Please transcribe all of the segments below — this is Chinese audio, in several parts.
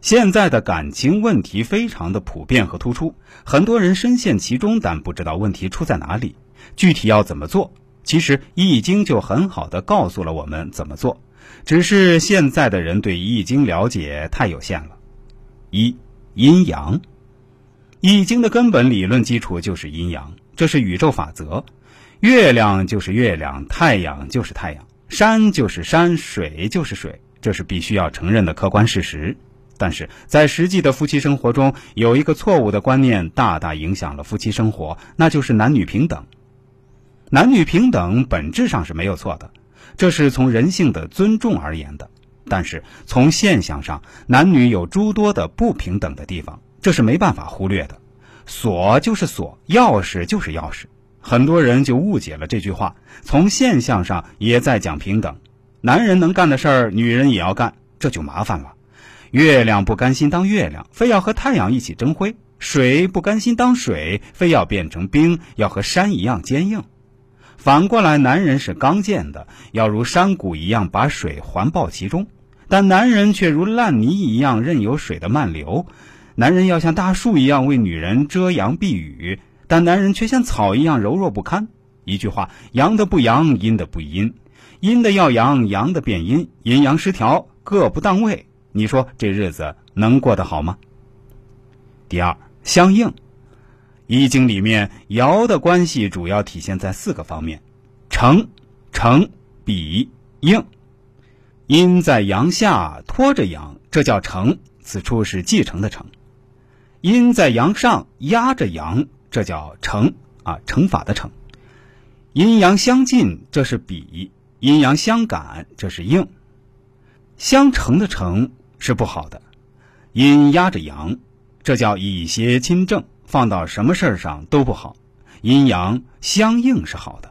现在的感情问题非常的普遍和突出，很多人深陷其中，但不知道问题出在哪里，具体要怎么做。其实《易经》就很好的告诉了我们怎么做，只是现在的人对《易经》了解太有限了。一、阴阳，《易经》的根本理论基础就是阴阳，这是宇宙法则。月亮就是月亮，太阳就是太阳，山就是山，水就是水，这是必须要承认的客观事实。但是在实际的夫妻生活中，有一个错误的观念，大大影响了夫妻生活，那就是男女平等。男女平等本质上是没有错的，这是从人性的尊重而言的。但是从现象上，男女有诸多的不平等的地方，这是没办法忽略的。锁就是锁，钥匙就是钥匙，很多人就误解了这句话。从现象上也在讲平等，男人能干的事儿，女人也要干，这就麻烦了。月亮不甘心当月亮，非要和太阳一起争辉；水不甘心当水，非要变成冰，要和山一样坚硬。反过来，男人是刚健的，要如山谷一样把水环抱其中；但男人却如烂泥一样任由水的漫流。男人要像大树一样为女人遮阳避雨，但男人却像草一样柔弱不堪。一句话，阳的不阳，阴的不阴，阴的要阳，阳的变阴，阴阳失调，各不当位。你说这日子能过得好吗？第二，相应，《易经》里面爻的关系主要体现在四个方面：成、成、比、应。阴在阳下拖着阳，这叫成，此处是继承的成；阴在阳上压着阳，这叫成啊，乘法的乘。阴阳相近，这是比；阴阳相感，这是应。相乘的乘。是不好的，阴压着阳，这叫以邪亲正，放到什么事儿上都不好。阴阳相应是好的，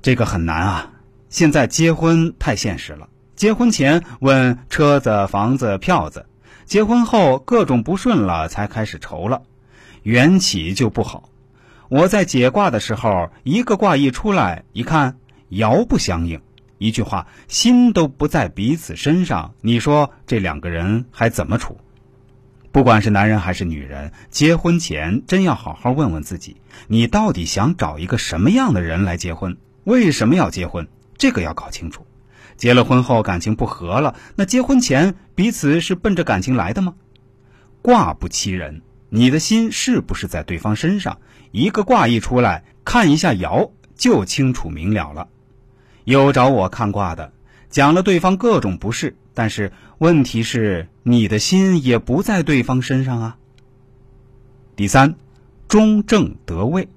这个很难啊。现在结婚太现实了，结婚前问车子、房子、票子，结婚后各种不顺了才开始愁了，缘起就不好。我在解卦的时候，一个卦一出来，一看爻不相应。一句话，心都不在彼此身上，你说这两个人还怎么处？不管是男人还是女人，结婚前真要好好问问自己，你到底想找一个什么样的人来结婚？为什么要结婚？这个要搞清楚。结了婚后感情不和了，那结婚前彼此是奔着感情来的吗？卦不欺人，你的心是不是在对方身上？一个卦一出来，看一下爻就清楚明了了。有找我看卦的，讲了对方各种不是，但是问题是你的心也不在对方身上啊。第三，中正得位，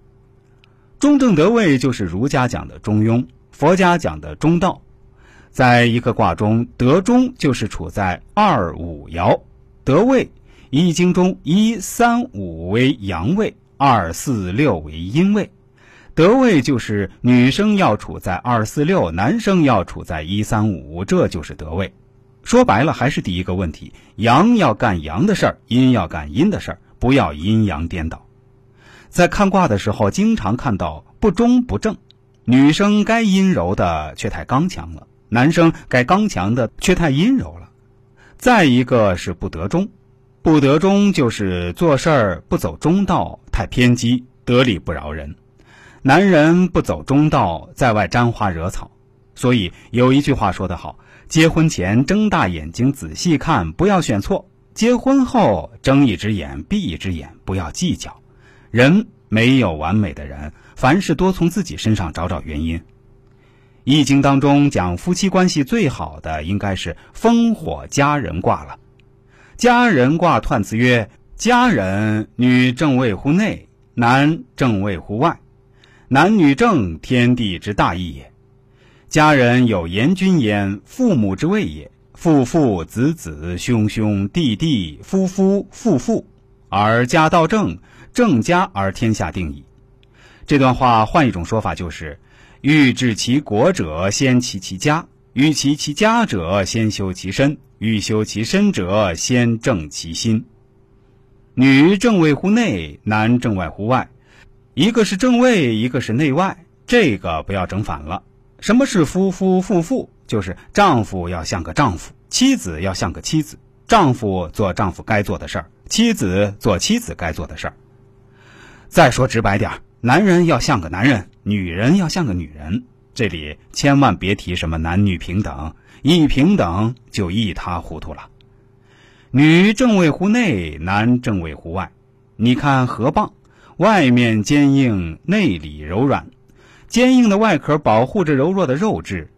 中正得位就是儒家讲的中庸，佛家讲的中道。在一个卦中得中，就是处在二五爻得位。易经中一三五为阳位，二四六为阴位。得位就是女生要处在二四六，男生要处在一三五，这就是得位。说白了还是第一个问题：阳要干阳的事儿，阴要干阴的事儿，不要阴阳颠倒。在看卦的时候，经常看到不中不正，女生该阴柔的却太刚强了，男生该刚强的却太阴柔了。再一个是不得中，不得中就是做事儿不走中道，太偏激，得理不饶人。男人不走中道，在外沾花惹草，所以有一句话说得好：结婚前睁大眼睛仔细看，不要选错；结婚后睁一只眼闭一只眼，不要计较。人没有完美的人，凡事多从自己身上找找原因。易经当中讲夫妻关系最好的，应该是烽火佳人卦了。佳人卦彖辞曰：“佳人，女正位乎内，男正位乎外。”男女正，天地之大义也。家人有严君焉，父母之位也。父父子子，兄兄弟弟，夫夫妇妇，而家道正，正家而天下定矣。这段话换一种说法就是：欲治其国者，先齐其家；欲齐其家者，先修其身；欲修其身者，先正其心。女正位乎内，男正外乎外。一个是正位，一个是内外，这个不要整反了。什么是夫夫妇妇？就是丈夫要像个丈夫，妻子要像个妻子。丈夫做丈夫该做的事儿，妻子做妻子该做的事儿。再说直白点儿，男人要像个男人，女人要像个女人。这里千万别提什么男女平等，一平等就一塌糊涂了。女正位乎内，男正位乎外。你看河蚌，外面坚硬，内里柔软。坚硬的外壳保护着柔弱的肉质，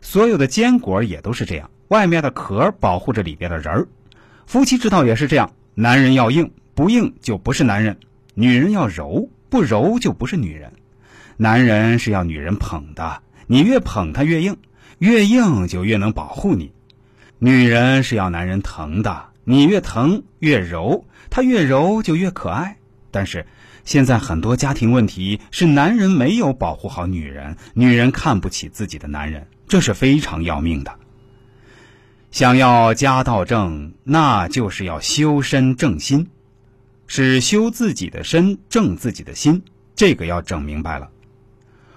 所有的坚果也都是这样，外面的壳保护着里边的仁儿。夫妻之道也是这样，男人要硬，不硬就不是男人；女人要柔，不柔就不是女人。男人是要女人捧的，你越捧他越硬，越硬就越能保护你；女人是要男人疼的，你越疼越柔，他越柔就越可爱。但是。现在很多家庭问题是男人没有保护好女人，女人看不起自己的男人，这是非常要命的。想要家道正，那就是要修身正心，是修自己的身，正自己的心，这个要整明白了。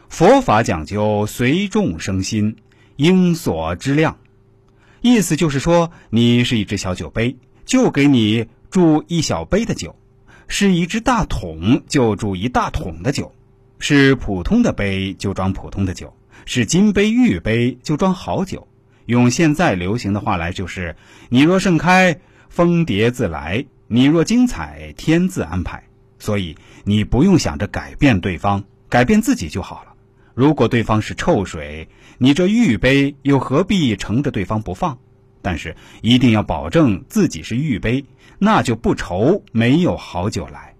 佛法讲究随众生心，应所知量，意思就是说，你是一只小酒杯，就给你注一小杯的酒。是一只大桶，就注一大桶的酒；是普通的杯，就装普通的酒；是金杯玉杯，就装好酒。用现在流行的话来，就是你若盛开，蜂蝶自来；你若精彩，天自安排。所以你不用想着改变对方，改变自己就好了。如果对方是臭水，你这玉杯又何必盛着对方不放？但是一定要保证自己是玉杯，那就不愁没有好酒来。